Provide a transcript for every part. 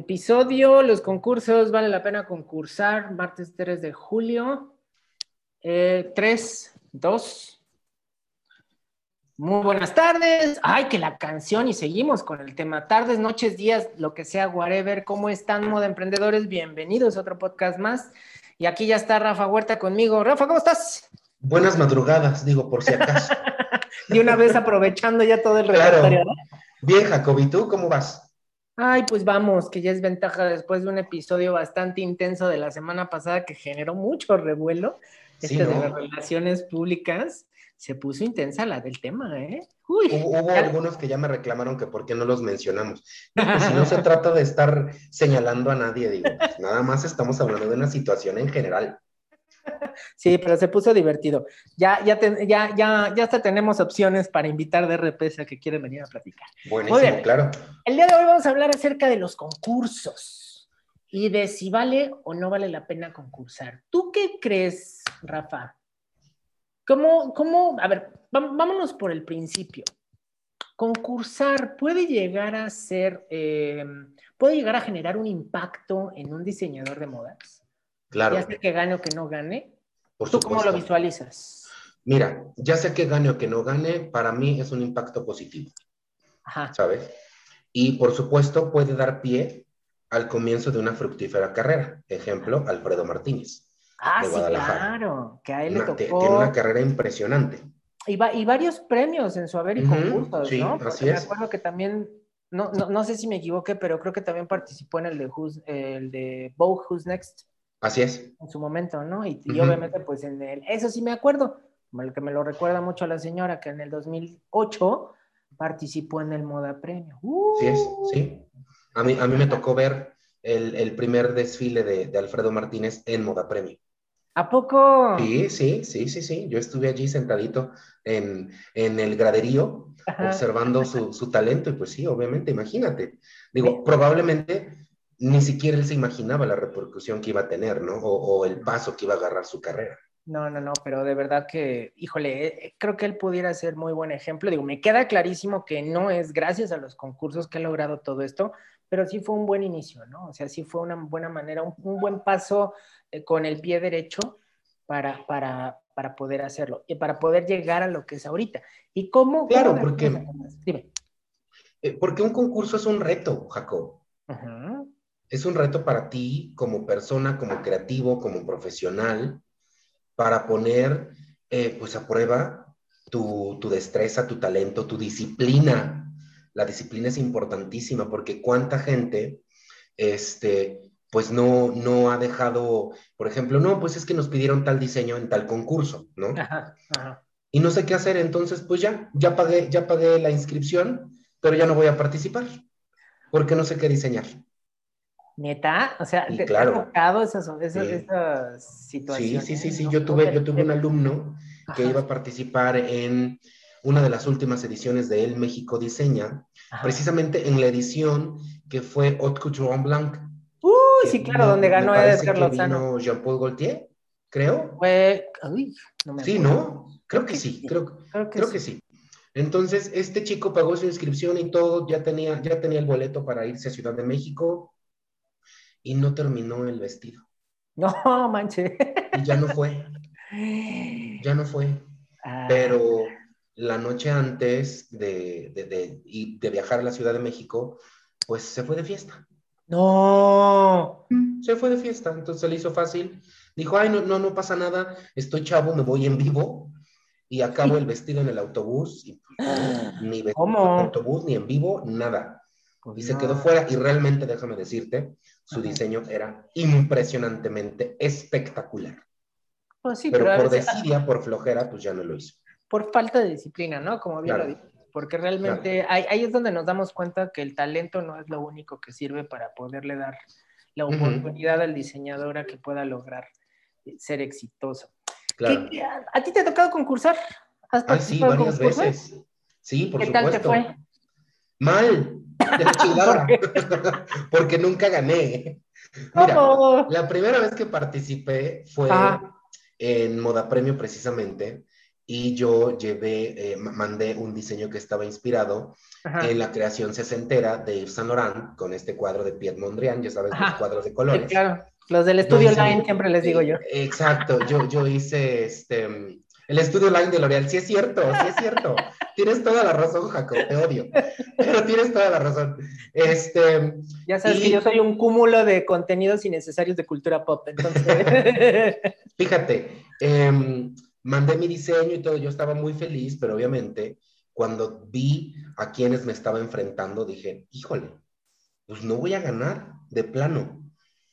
Episodio, los concursos, vale la pena concursar, martes 3 de julio. Eh, 3, 2. Muy buenas tardes. Ay, que la canción y seguimos con el tema. Tardes, noches, días, lo que sea, whatever. ¿Cómo están, moda emprendedores? Bienvenidos a otro podcast más. Y aquí ya está Rafa Huerta conmigo. Rafa, ¿cómo estás? Buenas madrugadas, digo, por si acaso. y una vez aprovechando ya todo el Claro. Bien, Jacob, ¿y tú cómo vas? Ay, pues vamos, que ya es ventaja después de un episodio bastante intenso de la semana pasada que generó mucho revuelo. Sí, Este de las relaciones públicas. Se puso intensa la del tema, ¿eh? Uy, Hubo, algunos que ya me reclamaron que por qué no los mencionamos. Pues si no se trata de estar señalando a nadie, digo, pues nada más estamos hablando de una situación en general. Sí, pero se puso divertido. Ya, ya, ten- ya, ya, ya hasta tenemos opciones para invitar de RPS a que quieren venir a platicar. Buenísimo, Muy bien. claro. El día de hoy vamos a hablar acerca de los concursos y de si vale o no vale la pena concursar. ¿Tú qué crees, Rafa? ¿Cómo, cómo, a ver, vámonos por el principio. Concursar puede llegar a ser, eh, puede llegar a generar un impacto en un diseñador de modas, Claro, ya sea que gane o que no gane. por ¿Tú cómo lo visualizas? Mira, ya sea que gane o que no gane, para mí es un impacto positivo, Ajá. ¿sabes? Y por supuesto puede dar pie al comienzo de una fructífera carrera. Ejemplo, Alfredo Martínez. Ah, de sí, claro, que a él le tocó. tiene una carrera impresionante. Y, va- y varios premios en su haber y Ujú, concursos, sí, ¿no? Porque así me es. acuerdo que también, no, no, no sé si me equivoqué, pero creo que también participó en el de, Who's- el de Vogue Who's Next Así es. en su momento, ¿no? Y, y Ujú. obviamente, pues en el, eso sí me acuerdo, que me lo recuerda mucho a la señora, que en el 2008 participó en el Moda Premio. ¡Uh! Sí es, sí. A mí, a mí me tocó ver el, el primer desfile de, de Alfredo Martínez en Moda Premio. ¿A poco? Sí, sí, sí, sí, sí. Yo estuve allí sentadito en, en el graderío Ajá. observando su, su talento y pues sí, obviamente, imagínate. Digo, Me- probablemente ni siquiera él se imaginaba la repercusión que iba a tener, ¿no? O, o el paso que iba a agarrar su carrera. No, no, no, pero de verdad que, híjole, eh, creo que él pudiera ser muy buen ejemplo. Digo, me queda clarísimo que no es gracias a los concursos que ha logrado todo esto, pero sí fue un buen inicio, ¿no? O sea, sí fue una buena manera, un, un buen paso eh, con el pie derecho para, para, para poder hacerlo y para poder llegar a lo que es ahorita. ¿Y cómo? Claro, porque-? Dime. Eh, porque un concurso es un reto, Jacob. Ujú. Es un reto para ti como persona, como creativo, como profesional, para poner eh, pues a prueba tu, tu destreza, tu talento, tu disciplina. La disciplina es importantísima porque cuánta gente, este, pues no, no ha dejado, por ejemplo, no, pues es que nos pidieron tal diseño en tal concurso, ¿no? Ajá, ajá. Y no sé qué hacer, entonces pues ya, ya pagué, ya pagué la inscripción, pero ya no voy a participar porque no sé qué diseñar. Neta, o sea, Sí, ¿te, te claro. ha tocado esas, esas, Sí. esas Sí, situaciones? sí, sí, sí. ¿no? Yo tuve, yo tuve un alumno que Ajá, iba a participar en una de las últimas ediciones de El México Diseña, ajá. precisamente en la edición que fue Haute Couture en Blanc. Uy, que sí, claro, me- donde ganó Edgar Lozano. Jean-Paul Gaultier, creo. Fue, uy, no me Sí. ¿no? Creo que sí, creo, Creo que creo sí. que sí. Entonces, este chico pagó su inscripción y todo, ya tenía, ya tenía el boleto para irse a Ciudad de México y no terminó el vestido. No, manche. Y ya no fue, ya no fue. Ah, pero la noche antes de, de, de- de viajar a la Ciudad de México, pues se fue de fiesta. No. Se fue de fiesta, entonces se le hizo fácil. Dijo, ay, no, no, no pasa nada, estoy chavo, me voy en vivo y acabo el vestido en el autobús. Y, ni vestido ¿Cómo? en el autobús, ni en vivo, nada. Pues Y se no. quedó fuera y realmente, déjame decirte, su diseño era impresionantemente espectacular. Pues sí, pero pero, por desidia, por flojera, pues ya no lo hizo. por falta de disciplina, ¿no? Como bien Claro. lo dices. Porque realmente ahí, ahí es donde nos damos cuenta que el talento no es lo único que sirve para poderle dar la oportunidad al diseñador a que pueda lograr eh, ser exitoso. Claro. ¿Qué- qué- a, a ti te ha tocado concursar? ¿Has Ay, sí, varias concursos? veces. Sí, por ¿Qué supuesto. tal te fue? Mal, de la chingada, porque nunca gané. Mira, la primera vez que participé fue Ajá. en Moda Premio precisamente, y yo llevé, eh, mandé un diseño que estaba inspirado en la creación sesentera de Yves Saint Laurent con este cuadro de Piet Mondrian, ya sabes, los cuadros de colores. claro, los del estudio Line siempre les digo yo. Exacto, yo, yo hice este, el estudio Line de L'Oreal, sí es cierto, sí es cierto. tienes toda la razón, Jacob, te odio, pero tienes toda la razón. Este, ya sabes que yo soy un cúmulo de contenidos innecesarios de cultura pop, entonces. Fíjate, eh, mandé mi diseño y todo, yo estaba muy feliz, pero obviamente cuando vi a quienes me estaba enfrentando, dije, híjole, pues no voy a ganar de plano.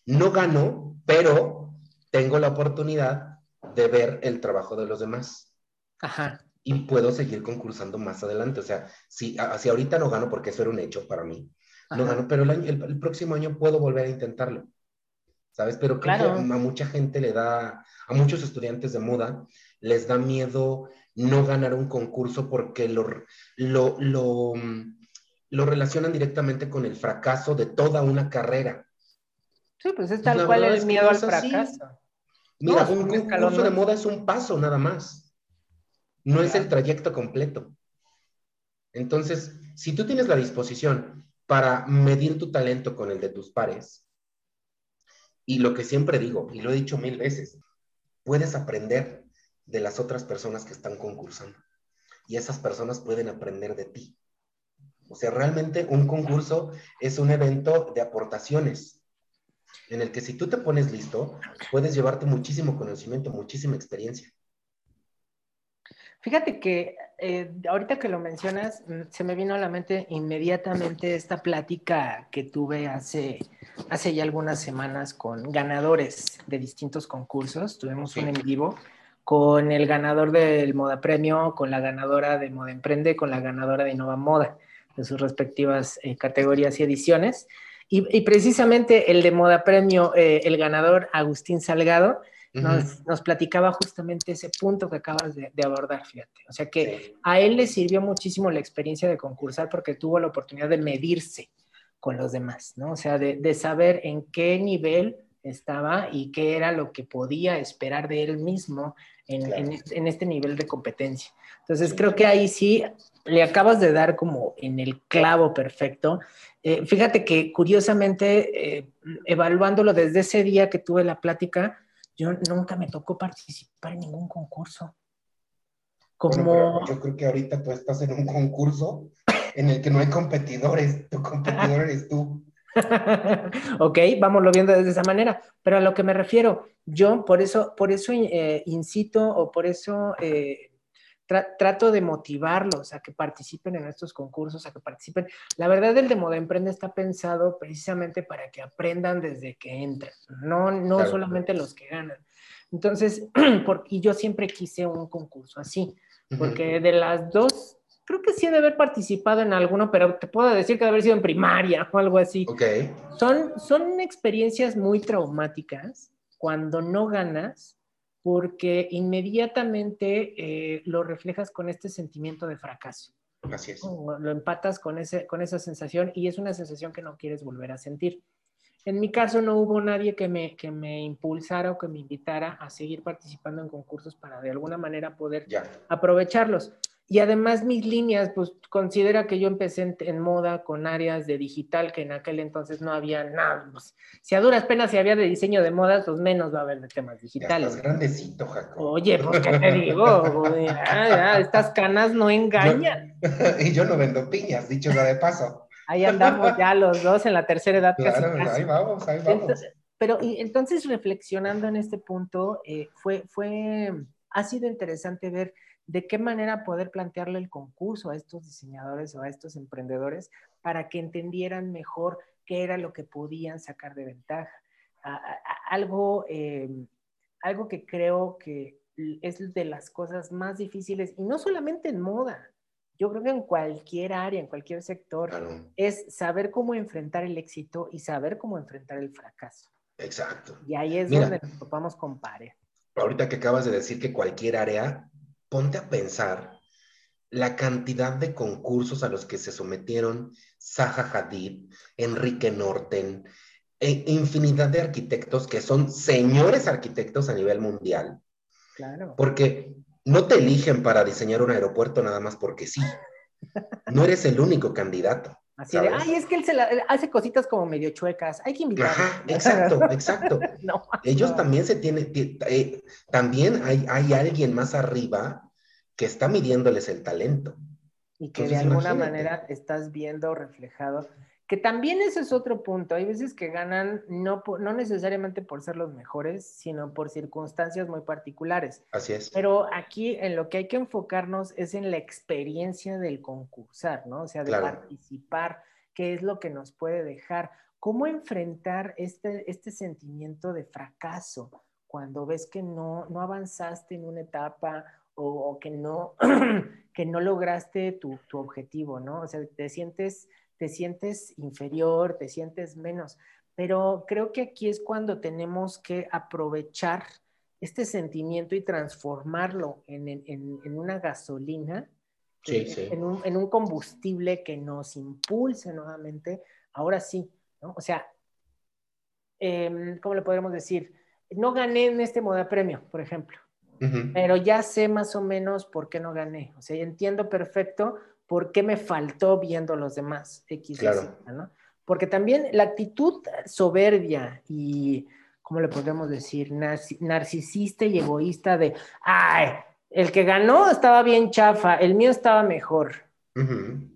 No gano, pero tengo la oportunidad de ver el trabajo de los demás. Ajá. Y puedo seguir concursando más adelante. O sea, si, si ahorita no gano, porque eso era un hecho para mí, no gano, pero el, el, próximo año puedo volver a intentarlo. ¿Sabes? Pero creo que a mucha gente le da, a muchos estudiantes de moda, les da miedo no ganar un concurso porque lo, lo, lo, lo relacionan directamente con el fracaso de toda una carrera. Sí, pues es tal cual el miedo al fracaso. Mira, un, concurso de moda es un paso nada más. No es el trayecto completo. Entonces, si tú tienes la disposición para medir tu talento con el de tus pares, y lo que siempre digo, y lo he dicho mil veces, puedes aprender de las otras personas que están concursando. Y esas personas pueden aprender de ti. O sea, realmente un concurso es un evento de aportaciones, en el que si tú te pones listo, puedes llevarte muchísimo conocimiento, muchísima experiencia. Fíjate que eh, ahorita que lo mencionas, mm, se me vino a la mente inmediatamente esta plática que tuve hace, hace ya algunas semanas con ganadores de distintos concursos. Tuvimos un en vivo con el ganador del Moda Premio, con la ganadora de Moda Emprende, con la ganadora de Innova Moda, de sus respectivas eh, categorías y ediciones. Y, precisamente el de Moda Premio, eh, el ganador Agustín Salgado, nos, platicaba justamente ese punto que acabas de, abordar, fíjate. O sea que a él le sirvió muchísimo la experiencia de concursar porque tuvo la oportunidad de medirse con los demás, ¿no? O sea, de, de saber en qué nivel estaba y qué era lo que podía esperar de él mismo en, este, nivel de competencia. Entonces, creo que ahí sí le acabas de dar como en el clavo perfecto. Eh, fíjate que curiosamente, eh, evaluándolo desde ese día que tuve la plática, yo nunca me tocó participar en ningún concurso. Como... yo creo que ahorita tú estás en un concurso en el que no hay competidores, tu competidor eres tú. ok, vámonos viendo desde esa manera. Pero a lo que me refiero, yo por eso, por eso eh, incito o por eso eh, trato de motivarlos a que participen en estos concursos, a que participen. La verdad, el de Moda Emprende está pensado precisamente para que aprendan desde que entran, no, no solamente los que ganan. Entonces, y yo siempre quise un concurso así, porque de las dos creo que sí de haber participado en alguno, pero te puedo decir que de haber sido en primaria o algo así. Ok. Son, son experiencias muy traumáticas cuando no ganas, porque inmediatamente eh, lo reflejas con este sentimiento de fracaso. Así es. Lo empatas con, ese, con esa sensación y es una sensación que no quieres volver a sentir. En mi caso no hubo nadie que me, que me impulsara o que me invitara a seguir participando en concursos para de alguna manera poder aprovecharlos. Y además mis líneas, pues considera que yo empecé en, moda con áreas de digital, que en aquel entonces no había nada. Pues, si a duras penas se había de diseño de moda, pues menos va a haber de temas digitales. estás grandecito, Jacob. Oye, pues qué te digo, estas canas no engañan. y yo no vendo piñas, dicho sea de paso. Ahí andamos ya los dos en la tercera edad. Claro, ahí vamos, ahí vamos. pero y, entonces reflexionando en este punto, eh, fue, fue, ha sido interesante ver de qué manera poder plantearle el concurso a estos diseñadores o a estos emprendedores para que entendieran mejor qué era lo que podían sacar de ventaja. algo, em, algo que creo que es de las cosas más difíciles, y no solamente en moda, yo creo que en cualquier área, en cualquier sector, es saber cómo enfrentar el éxito y saber cómo enfrentar el fracaso. Exacto. Y ahí es donde nos topamos con pares. Ahorita que acabas de decir que cualquier área, ponte a pensar la cantidad de concursos a los que se sometieron Zaha Hadid, Enrique Norten, e infinidad de arquitectos que son señores arquitectos a nivel mundial. Claro. Porque no te eligen para diseñar un aeropuerto nada más porque sí. No eres el único candidato. Así de, ay, es que él se hace cositas como medio chuecas, hay que invitarlo. Ajá, exacto, exacto. Ellos también se tienen, eh, también hay, hay alguien más arriba que está midiéndoles el talento. Y que de alguna manera estás viendo reflejado que también ese es otro punto. Hay veces que ganan no, no necesariamente por ser los mejores, sino por circunstancias muy particulares. Así es. Pero aquí en lo que hay que enfocarnos es en la experiencia del concursar, ¿no? O sea, de participar, qué es lo que nos puede dejar, cómo enfrentar este, este sentimiento de fracaso cuando ves que no, no avanzaste en una etapa o, que, no, que no lograste tu, tu objetivo, ¿no? O sea, te sientes te sientes inferior, te sientes menos. Pero creo que aquí es cuando tenemos que aprovechar este sentimiento y transformarlo en, una gasolina, eh, En, un, combustible que nos impulse nuevamente. Ahora sí, ¿no? O sea, em, ¿cómo le podemos decir? No gané en este moda premio, por ejemplo, pero ya sé más o menos por qué no gané. O sea, entiendo perfecto por qué me faltó viendo a los demás, X, ¿no? Porque también la actitud soberbia y, ¿cómo le podemos decir? narcisista y egoísta de, ay, el que ganó estaba bien chafa, el mío estaba mejor.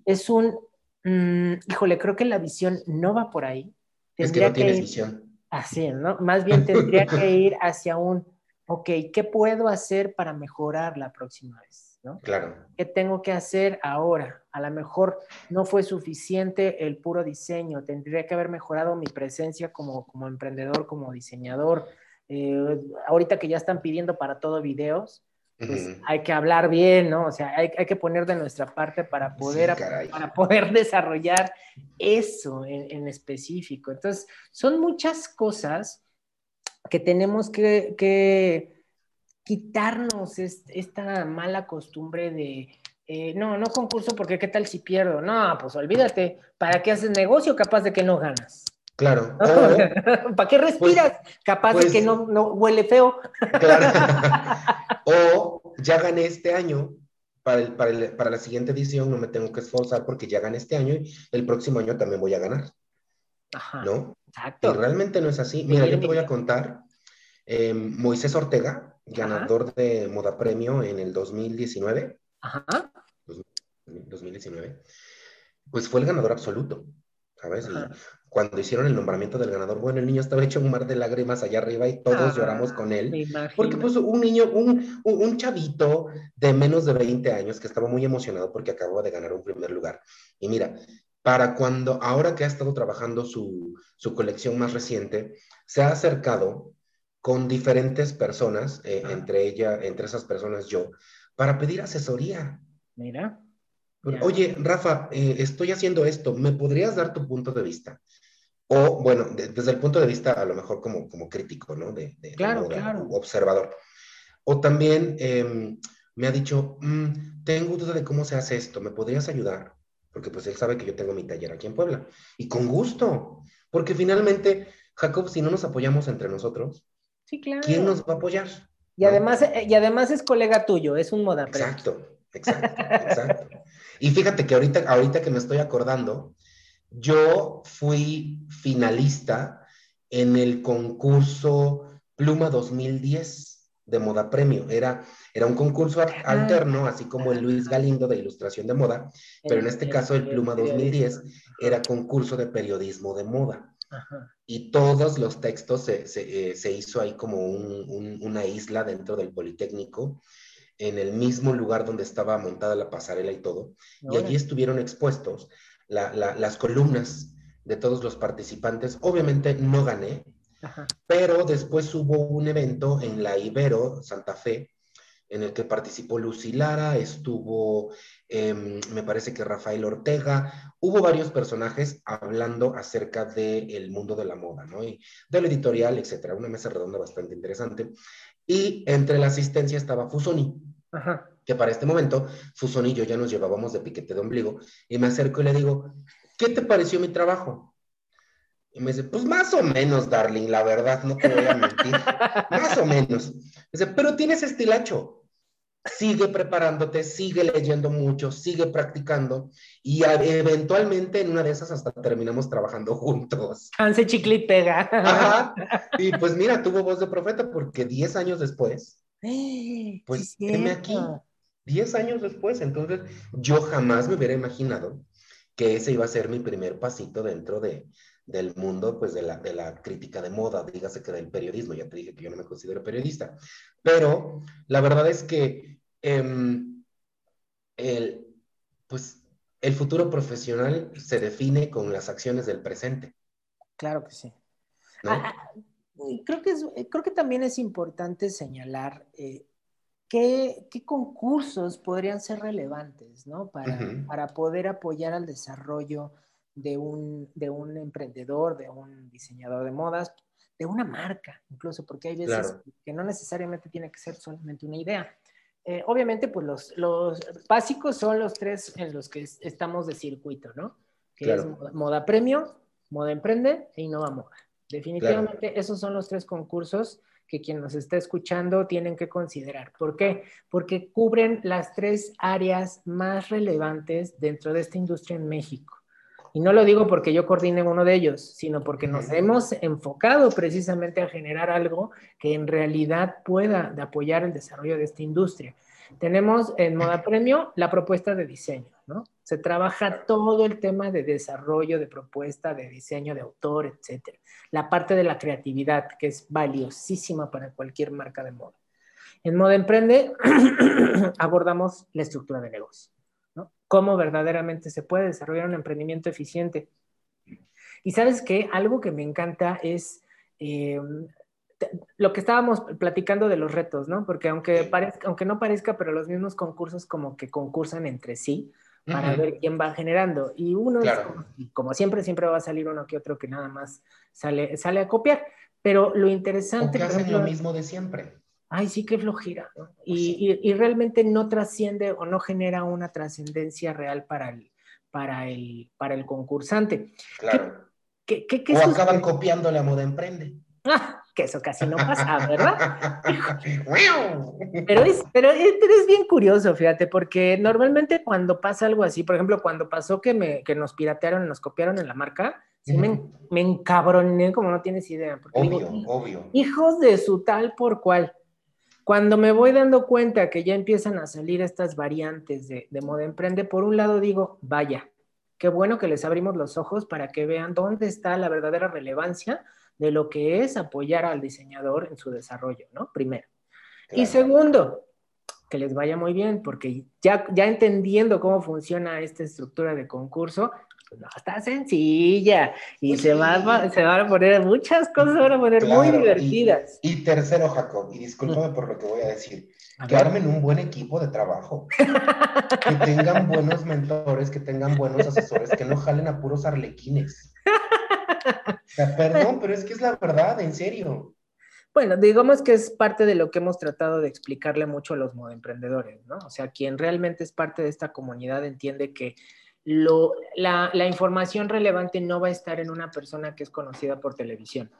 Es un, mm, híjole, creo que la visión no va por ahí. es que no tienes visión. Así, ¿no? Más bien tendría que ir hacia un, ok, ¿qué puedo hacer para mejorar la próxima vez? Claro. ¿Qué tengo que hacer ahora? A lo mejor no fue suficiente el puro diseño, tendría que haber mejorado mi presencia como, como emprendedor, como diseñador. Eh, ahorita que ya están pidiendo para todo videos, pues hay que hablar bien, ¿no? O sea, hay, hay, que poner de nuestra parte para poder, para poder desarrollar eso en, en, específico. Entonces, son muchas cosas que tenemos que, que quitarnos esta mala costumbre de, eh, no, no concurso porque qué tal si pierdo. No, pues olvídate, ¿para qué haces negocio capaz de que no ganas? Claro. ¿Para qué respiras? Pues, capaz de pues que no, no, huele feo. Claro. o ya gané este año, para, el, para, para, la siguiente edición no me tengo que esforzar porque ya gané este año y el próximo año también voy a ganar. Ajá. ¿No? Exacto. Y realmente no es así. Mira, yo te voy a contar. Eh, Moisés Ortega, ganador de Moda Premio en el 2019. Ajá. 2019. Pues fue el ganador absoluto, ¿sabes? Y cuando hicieron el nombramiento del ganador, bueno, el niño estaba hecho un mar de lágrimas allá arriba y todos lloramos con él. Porque pues un niño, un, un, chavito de menos de 20 años que estaba muy emocionado porque acababa de ganar un primer lugar. Y mira, para cuando, ahora que ha estado trabajando su, su colección más reciente, se ha acercado con diferentes personas, eh, entre ella, entre esas personas yo, para pedir asesoría. Mira. Oye, Rafa, eh, estoy haciendo esto, ¿me podrías dar tu punto de vista? O, bueno, desde el punto de vista a lo mejor como, como crítico, ¿no? De, claro, claro. observador. O también em, me ha dicho, mm, tengo duda de cómo se hace esto, ¿me podrías ayudar? Porque pues él sabe que yo tengo mi taller aquí en Puebla. Y con gusto, porque finalmente, Jacob, si no nos apoyamos entre nosotros, ¿Quién nos va a apoyar? Y, además, y además es colega tuyo, es un moda. Exacto, exacto, exacto. Y fíjate que ahorita, ahorita que me estoy acordando, yo fui finalista en el concurso Pluma 2010 de Moda Premio. Era, era un concurso ah. alterno, así como el Luis Galindo de Ilustración de Moda, pero en este caso el Pluma 2010 era concurso de periodismo de moda. Y todos los textos se, se, eh, se hizo ahí como un, una isla dentro del Politécnico, en el mismo lugar donde estaba montada la pasarela y todo. Y allí estuvieron expuestos la, la, las columnas de todos los participantes. Obviamente no gané, pero después hubo un evento en la Ibero, Santa Fe, en el que participó Lucy Lara, estuvo, em, me parece que Rafael Ortega, hubo varios personajes hablando acerca del mundo de la moda, ¿no? Y del editorial, etcétera, una mesa redonda bastante interesante. Y entre la asistencia estaba Fusoni, que para este momento Fusoni y yo ya nos llevábamos de piquete de ombligo, y me acerco y le digo, ¿qué te pareció mi trabajo? Y me dice, pues más o menos, darling, la verdad, no te voy a mentir. más o menos. dice, pero tienes estilacho. Sigue preparándote, sigue leyendo mucho, sigue practicando y eventualmente en una de esas hasta terminamos trabajando juntos. Hanse chicle y pega. Ajá. Y pues mira, tuvo voz de profeta porque 10 años después, pues sí, aquí, 10 años después, entonces yo jamás me hubiera imaginado que ese iba a ser mi primer pasito dentro de, del mundo, pues de la, de la crítica de moda, dígase que del periodismo, ya te dije que yo no me considero periodista, pero la verdad es que em, el, pues, el futuro profesional se define con las acciones del presente. Claro que sí. Ah, ah, creo, que creo que también es importante señalar eh, qué, concursos podrían ser relevantes ¿no? para, para poder apoyar al desarrollo de un, de un emprendedor, de un diseñador de modas, de una marca, incluso, porque hay veces que no necesariamente tiene que ser solamente una idea. Eh, obviamente, pues los, los, básicos son los tres en los que estamos de circuito, ¿no? Que es moda, premio, moda emprende e innova moda. Definitivamente esos son los tres concursos que quien nos está escuchando tienen que considerar. ¿Por qué? Porque cubren las tres áreas más relevantes dentro de esta industria en México. Y no lo digo porque yo coordine uno de ellos, sino porque nos hemos enfocado precisamente a generar algo que en realidad pueda apoyar el desarrollo de esta industria. Tenemos en Moda Premio la propuesta de diseño, ¿no? Se trabaja todo el tema de desarrollo, de propuesta, de diseño, de autor, etcétera. La parte de la creatividad, que es valiosísima para cualquier marca de moda. En Moda Emprende abordamos la estructura de negocio cómo verdaderamente se puede desarrollar un emprendimiento eficiente. Y sabes que algo que me encanta es eh, lo que estábamos platicando de los retos, ¿no? Porque aunque, parezca, aunque no parezca, pero los mismos concursos como que concursan entre sí para ver quién va generando. Y uno, como, siempre, siempre va a salir uno que otro que nada más sale, sale a copiar. Pero lo interesante... O que hacen lo mismo de siempre ay, sí, qué flojera, ¿no? y, realmente no trasciende o no genera una trascendencia real para el, para el, para el concursante. Claro. o acaban copiando la moda emprende. Ah, que eso casi no pasa, ¿verdad? pero, es, pero, es, bien curioso, fíjate, porque normalmente cuando pasa algo así, por ejemplo, cuando pasó que, me, que nos piratearon, nos copiaron en la marca, sí me, me, encabroné como no tienes idea. obvio, obvio. Hijos de su tal por cual. Cuando me voy dando cuenta que ya empiezan a salir estas variantes de, moda emprende, por un lado digo, vaya, qué bueno que les abrimos los ojos para que vean dónde está la verdadera relevancia de lo que es apoyar al diseñador en su desarrollo, ¿no? Primero. Y segundo, que les vaya muy bien, porque ya, ya entendiendo cómo funciona esta estructura de concurso, no está sencilla y se, va, se van a poner muchas cosas, se van a poner muy divertidas. Y, tercero, Jacob, y discúlpame por lo que voy a decir, que armen un buen equipo de trabajo, que tengan buenos mentores, que tengan buenos asesores, que no jalen a puros arlequines. perdón, pero es que es la verdad, en serio. Bueno, digamos que es parte de lo que hemos tratado de explicarle mucho a los emprendedores, ¿no? O sea, quien realmente es parte de esta comunidad entiende que lo, la, información relevante no va a estar en una persona que es conocida por televisión.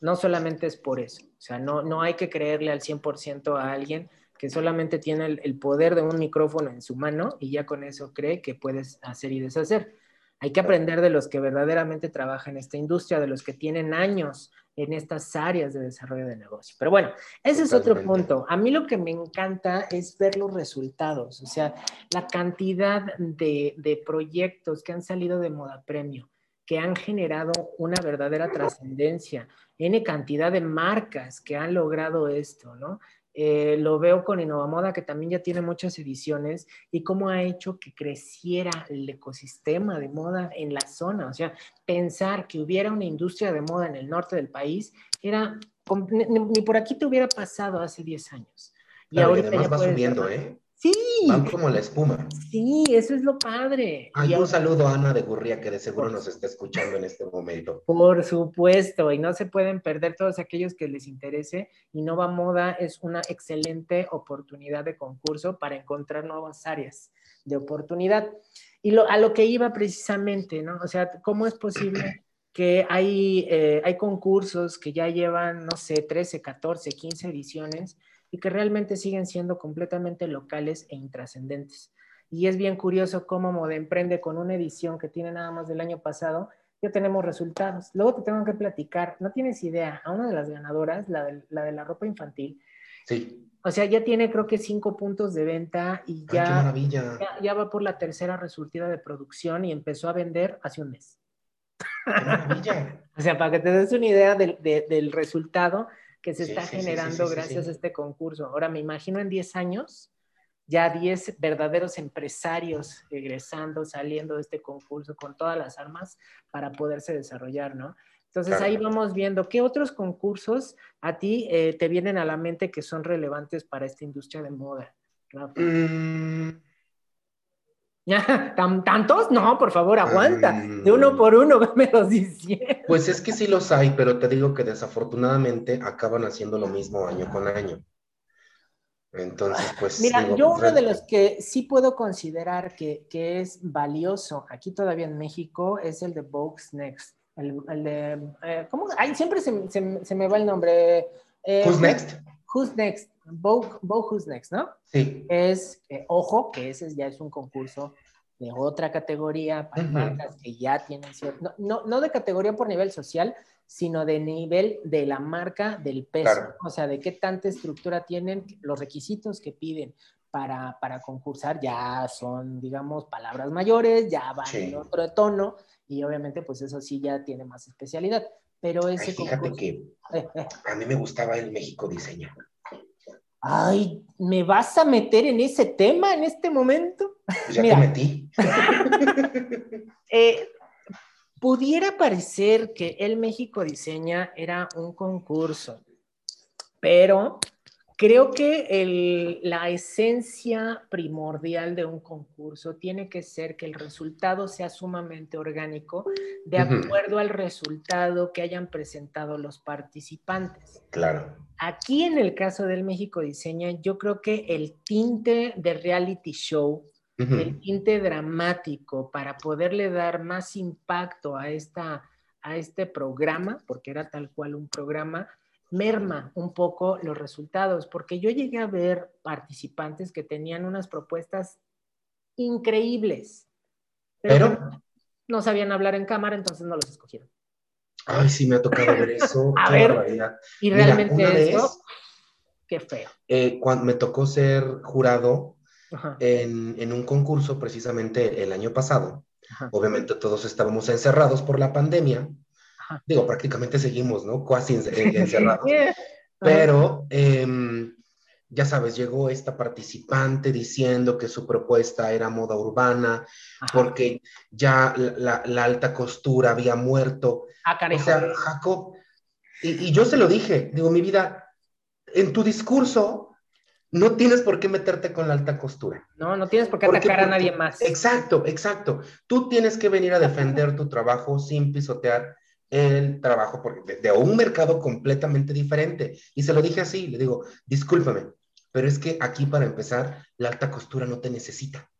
No solamente es por eso. O sea, no, no hay que creerle al 100% a alguien que solamente tiene el, poder de un micrófono en su mano y ya con eso cree que puedes hacer y deshacer. Hay que aprender de los que verdaderamente trabajan en esta industria, de los que tienen años en estas áreas de desarrollo de negocio. Pero bueno, ese es otro punto. A mí lo que me encanta es ver los resultados, o sea, la cantidad de, de proyectos que han salido de Moda Premio, que han generado una verdadera trascendencia, N cantidad de marcas que han logrado esto, ¿no? Eh, lo veo con Innovamoda, que también ya tiene muchas ediciones, y cómo ha hecho que creciera el ecosistema de moda en la zona. O sea, pensar que hubiera una industria de moda en el norte del país era, ni, por aquí te hubiera pasado hace 10 años. Y ahorita además va subiendo, ¿eh? Sí. Van como la espuma. Sí, eso es lo padre. Hay un saludo a Ana de Gurría que de seguro nos está escuchando en este momento. Por supuesto, y no se pueden perder todos aquellos que les interese. Innova Moda es una excelente oportunidad de concurso para encontrar nuevas áreas de oportunidad. Y lo, a lo que iba precisamente, ¿no? O sea, ¿cómo es posible que hay, eh, hay concursos que ya llevan, no sé, 13, 14, 15 ediciones? Y que realmente siguen siendo completamente locales e intrascendentes. Y es bien curioso cómo Moda Emprende con una edición que tiene nada más del año pasado, ya tenemos resultados. Luego te tengo que platicar, no tienes idea, a una de las ganadoras, la de la, de la ropa infantil. Sí. O sea, ya tiene creo que cinco puntos de venta y ya, ya, ya, va por la tercera resurtida de producción y empezó a vender hace un mes. o sea, para que te des una idea del, del resultado que se está generando gracias a este concurso. Ahora me imagino en 10 años ya 10 verdaderos empresarios egresando, saliendo de este concurso con todas las armas para poderse desarrollar, ¿no? Entonces ahí vamos viendo qué otros concursos a ti eh, te vienen a la mente que son relevantes para esta industria de moda. Mm. ¿Tantos? No, por favor, aguanta. de uno por uno, me los diciendo. Pues es que sí los hay, pero te digo que desafortunadamente acaban haciendo lo mismo año con año. Entonces, pues. Mira, yo uno de los que sí puedo considerar que, que, es valioso aquí todavía en México es el de Vogue's Next. El, el de. Eh, ¿Cómo? Ay, siempre se, se, se, me va el nombre. Eh, Who's Next? Who's Next. Vogue, Who's Next, ¿no? Sí. Es, eh, ojo, que ese ya es un concurso de otra categoría para marcas que ya tienen cierto. No, no, no de categoría por nivel social, sino de nivel de la marca del peso, o sea, de qué tanta estructura tienen, los requisitos que piden para, para concursar ya son, digamos, palabras mayores, ya van en otro tono y obviamente pues eso sí ya tiene más especialidad. Pero ese fíjate que a mí me gustaba el México Diseño. Ay, ¿me vas a meter en ese tema en este momento? Pues ya te metí. eh, pudiera parecer que el México Diseña era un concurso, pero creo que la esencia primordial de un concurso tiene que ser que el resultado sea sumamente orgánico de acuerdo al resultado que hayan presentado los participantes. Claro. Aquí en el caso del México Diseña, yo creo que el tinte de reality show el tinte dramático para poderle dar más impacto a, esta, a este programa, porque era tal cual un programa, merma un poco los resultados, porque yo llegué a ver participantes que tenían unas propuestas increíbles, pero, no sabían hablar en cámara, entonces no los escogieron. Ay, sí, me ha tocado ver eso. a ver, y realmente eso, qué feo. Eh, cuando me tocó ser jurado en, un concurso precisamente el año pasado. Obviamente todos estábamos encerrados por la pandemia. Digo, prácticamente seguimos, ¿no? Casi encerrados. Pero, em, ya sabes, llegó esta participante diciendo que su propuesta era moda urbana, porque ya la, alta costura había muerto. Ah, o sea, Jacob, y, y yo se lo dije, digo, mi vida, en tu discurso no tienes por qué meterte con la alta costura. No, no tienes por qué atacar a nadie más. Exacto, exacto. Tú tienes que venir a defender tu trabajo sin pisotear el trabajo porque de, un mercado completamente diferente. Y se lo dije así, le digo, discúlpame, pero es que aquí para empezar, la alta costura no te necesita.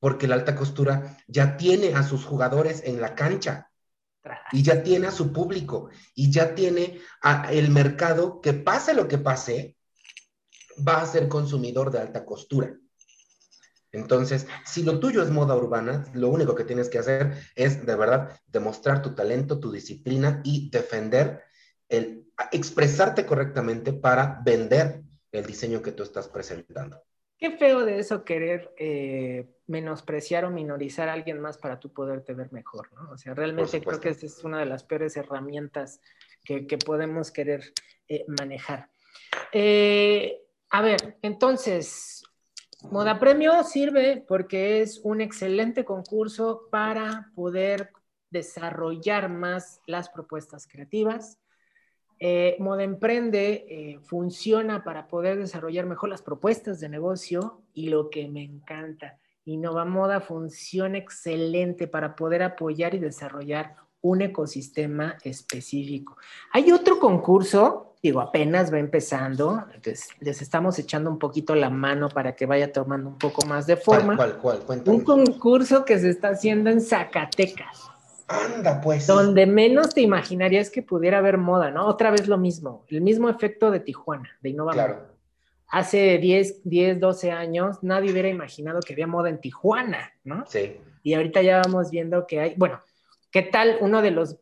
Porque la alta costura ya tiene a sus jugadores en la cancha y ya tiene a su público y ya tiene a el mercado que pase lo que pase, va a ser consumidor de alta costura. Entonces, si lo tuyo es moda urbana, lo único que tienes que hacer es de verdad demostrar tu talento, tu disciplina y defender el expresarte correctamente para vender el diseño que tú estás presentando. Qué feo de eso querer eh, menospreciar o minorizar a alguien más para tú poderte ver mejor, ¿no? O sea, realmente creo que esa es una de las peores herramientas que, podemos querer eh, manejar. Eh, a ver, entonces, Moda Premio sirve porque es un excelente concurso para poder desarrollar más las propuestas creativas. Eh, Moda Emprende eh, funciona para poder desarrollar mejor las propuestas de negocio y lo que me encanta, Innova Moda funciona excelente para poder apoyar y desarrollar un ecosistema específico. Hay otro concurso digo, apenas va empezando, entonces les estamos echando un poquito la mano para que vaya tomando un poco más de forma. ¿Cuál, cuál, cuál? Un concurso que se está haciendo en Zacatecas. Anda, pues. Donde menos te imaginarías que pudiera haber moda, ¿no? Otra vez lo mismo, el mismo efecto de Tijuana, de Innova. Claro. hace 10, 10, 12 años nadie hubiera imaginado que había moda en Tijuana, ¿no? Sí. Y ahorita ya vamos viendo que hay, bueno, ¿qué tal uno de los,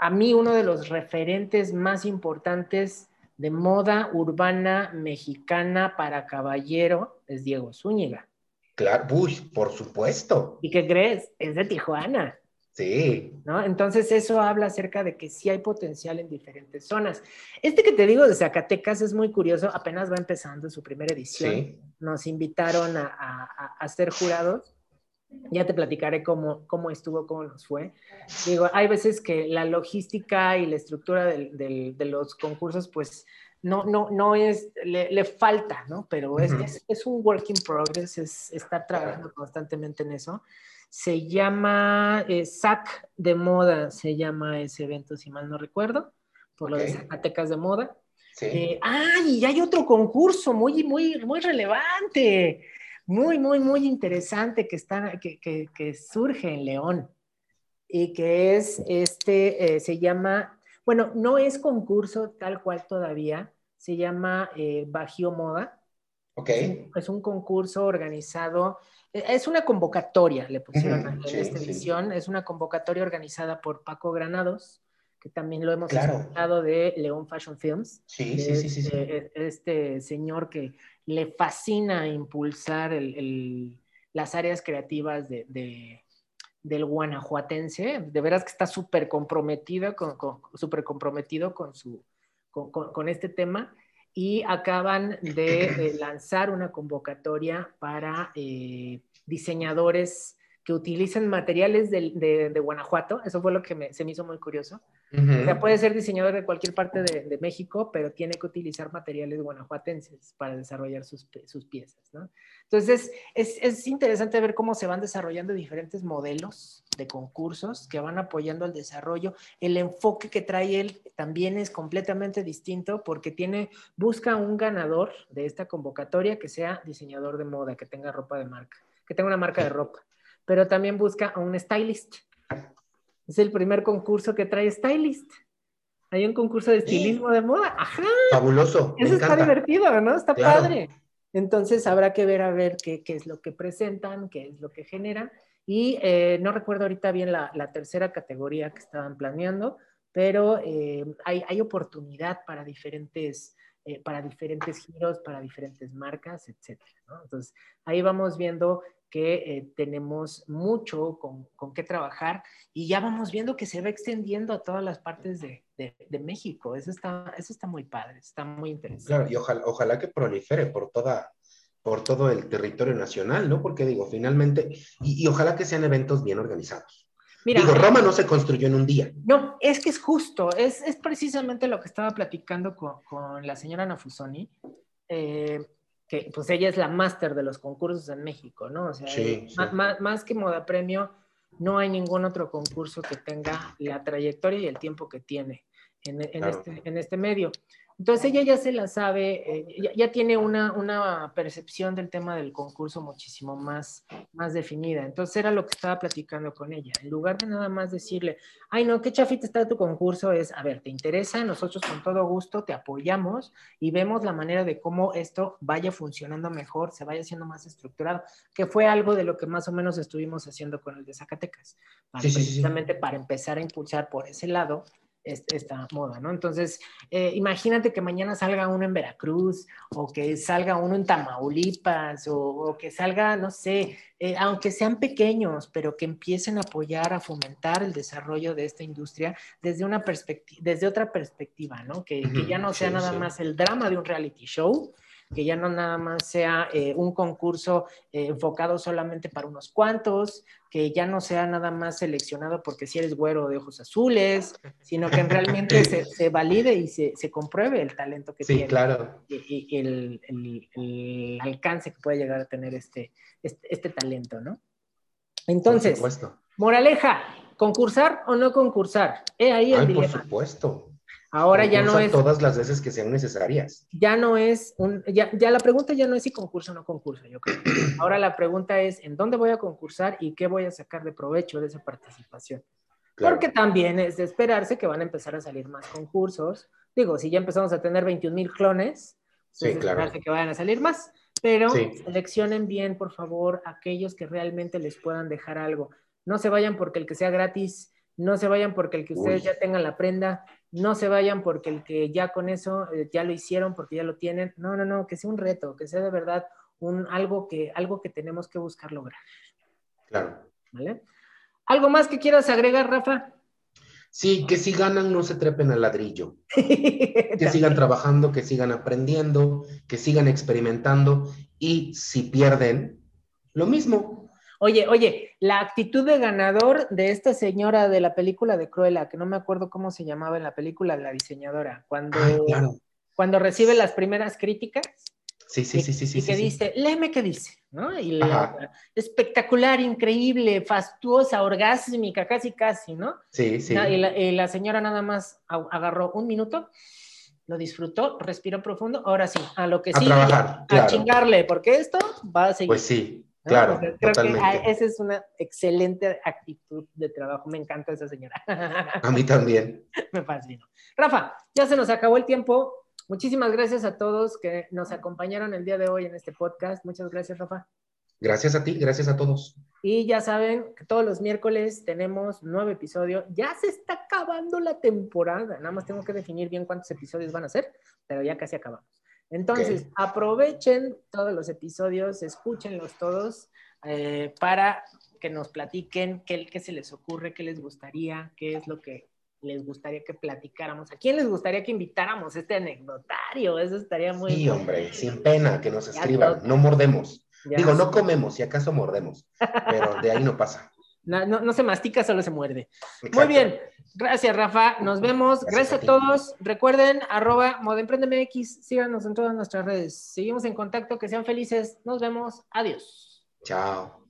a mí uno de los referentes más importantes de moda urbana mexicana para caballero es Diego Zúñiga? Claro, uy, por supuesto. ¿Y qué crees? Es de Tijuana. Sí. ¿no? Entonces eso habla acerca de que sí hay potencial en diferentes zonas. Este que te digo de Zacatecas es muy curioso, apenas va empezando su primera edición. Sí. Nos invitaron a, a, a, ser jurados. Ya te platicaré cómo, cómo estuvo, cómo nos fue. Digo, hay veces que la logística y la estructura del, del, de los concursos, pues no, no, no es, le, le falta, ¿no? Pero es, uh -huh. es, es, un work in progress, es estar trabajando constantemente en eso se llama eh, SAC de moda, se llama ese evento, si mal no recuerdo, por okay. lo de Zacatecas de moda. Sí. Eh, ah, y hay otro concurso muy, muy, muy relevante, muy, muy, muy interesante que, está, que, que, que surge en León y que es este, eh, se llama, bueno, no es concurso tal cual todavía, se llama eh, Bajío Moda. Ok. Es un, es un concurso organizado es una convocatoria, le pusieron en sí, esta sí. edición, es una convocatoria organizada por Paco Granados, que también lo hemos Claro. escuchado de León Fashion Films. Sí, sí, sí, sí, sí. Este, este señor que le fascina impulsar el- el- las áreas creativas de, de- del guanajuatense. De veras que está súper comprometido con, con- súper comprometido con, su, con, con- este tema. Y acaban de eh, lanzar una convocatoria para eh, diseñadores que utilicen materiales del- de, de Guanajuato. Eso fue lo que me- se me hizo muy curioso. Ujú. O sea, puede ser diseñador de cualquier parte de, de México, pero tiene que utilizar materiales guanajuatenses para desarrollar sus, sus piezas, ¿no? Entonces, es, es interesante ver cómo se van desarrollando diferentes modelos de concursos que van apoyando al desarrollo. El enfoque que trae él también es completamente distinto porque tiene, busca un ganador de esta convocatoria que sea diseñador de moda, que tenga ropa de marca, que tenga una marca de ropa, pero también busca a un stylist. Es el primer concurso que trae stylist. Hay un concurso de estilismo de moda. Ajá, Fabuloso. Eso está divertido, ¿no? Está Claro. padre. Entonces habrá que ver a ver qué, qué es lo que presentan, qué es lo que generan. Y eh, no recuerdo ahorita bien la, la tercera categoría que estaban planeando, pero eh, hay, hay oportunidad para diferentes, eh, para diferentes giros, para diferentes marcas. ¿no? Entonces ahí vamos viendo que eh, tenemos mucho con, con qué trabajar y ya vamos viendo que se va extendiendo a todas las partes de, de- de México. Eso está, eso está muy padre, está muy interesante. Claro, y ojalá, ojalá que prolifere por toda, por todo el territorio nacional, ¿no? Porque digo, finalmente, y, y ojalá que sean eventos bien organizados. Mira, digo, Roma no se construyó en un día. no, es que es justo, es, es precisamente lo que estaba platicando con, con la señora Nafusoni, eh, que pues ella es la máster de los concursos en México, ¿no? O sea, Sí, más que Moda Premio, no hay ningún otro concurso que tenga la trayectoria y el tiempo que tiene en, en Claro. este, en este medio. Entonces ella ya se la sabe, eh, ya, ya tiene una, una percepción del tema del concurso muchísimo más, más definida. Entonces era lo que estaba platicando con ella. En lugar de nada más decirle, ay no, qué chafita está tu concurso, es, a ver, ¿te interesa? Nosotros con todo gusto te apoyamos y vemos la manera de cómo esto vaya funcionando mejor, se vaya haciendo más estructurado, que fue algo de lo que más o menos estuvimos haciendo con el de Zacatecas, para Sí, sí, sí, sí. precisamente para empezar a impulsar por ese lado esta moda, ¿no? Entonces, eh, imagínate que mañana salga uno en Veracruz o que salga uno en Tamaulipas o, o que salga, no sé, eh, aunque sean pequeños, pero que empiecen a apoyar, a fomentar el desarrollo de esta industria desde una perspectiva, desde otra perspectiva, ¿no? Que, que ya no sea Sí, nada sí. más el drama de un reality show, que ya no nada más sea eh, un concurso eh, enfocado solamente para unos cuantos, que ya no sea nada más seleccionado porque si eres güero de ojos azules, sino que realmente se, se valide y se, se compruebe el talento que Sí, tiene claro. y, el, el- el alcance que puede llegar a tener este, este, este talento, ¿no? Entonces, por supuesto. moraleja, ¿concursar o no concursar? He ahí el Ay, por dilema. supuesto. Ahora ya no es todas las veces que sean necesarias. ya no es un, ya, ya la pregunta ya no es si concurso o no concurso, yo creo. Ahora la pregunta es en dónde voy a concursar y qué voy a sacar de provecho de esa participación. Claro. Porque también es de esperarse que van a empezar a salir más concursos. Digo, si ya empezamos a tener 21 mil clones, Sí, claro. que vayan a salir más, pero seleccionen bien, por favor, aquellos que realmente les puedan dejar algo. No se vayan porque el que sea gratis, no se vayan porque el que ustedes ya tengan la prenda, no se vayan porque el que ya con eso eh, ya lo hicieron, porque ya lo tienen. No, no, no, que sea un reto, que sea de verdad un, algo, que, algo que tenemos que buscar lograr. Claro. ¿Vale? ¿Algo más que quieras agregar, Rafa? Sí, que si ganan no se trepen al ladrillo. que sigan trabajando, que sigan aprendiendo, que sigan experimentando y si pierden, lo mismo. Oye, oye, la actitud de ganador de esta señora de la película de Cruella, que no me acuerdo cómo se llamaba en la película, la diseñadora, cuando, cuando recibe las primeras críticas, Sí, sí, sí, sí. sí y que dice, léeme qué dice, ¿no? Y la, espectacular, increíble, fastuosa, orgásmica, casi, casi, ¿no? Sí, sí. Y la, señora nada más agarró un minuto, lo disfrutó, respiró profundo, ahora sí, a lo que sí, a, a chingarle, porque esto va a seguir. Pues sí, claro, totalmente. esa es una excelente actitud de trabajo, me encanta esa señora. A mí también. me fascina. Rafa, ya se nos acabó el tiempo, Muchísimas gracias a todos que nos acompañaron el día de hoy en este podcast. Muchas gracias, Rafa. Gracias a ti, gracias a todos. Y ya saben que todos los miércoles tenemos nuevo episodio. Ya se está acabando la temporada. Nada más tengo que definir bien cuántos episodios van a ser, pero ya casi acabamos. Entonces, aprovechen todos los episodios, escúchenlos todos eh, para que nos platiquen qué, qué se les ocurre, qué les gustaría, qué es lo que les gustaría que platicáramos? ¿A quién les gustaría que invitáramos este anecdotario? Eso estaría muy... Sí, hombre, sin pena, que nos escriban. No mordemos. Digo, no comemos, si acaso mordemos, pero de ahí no pasa. No, no, se mastica, solo se muerde. Muy bien, Gracias, Rafa. Nos vemos. Gracias, a, todos. Recuerden, arroba ModEmprendemx. Síganos en todas nuestras redes. Seguimos en contacto. Que sean felices. Nos vemos. Adiós. Chao.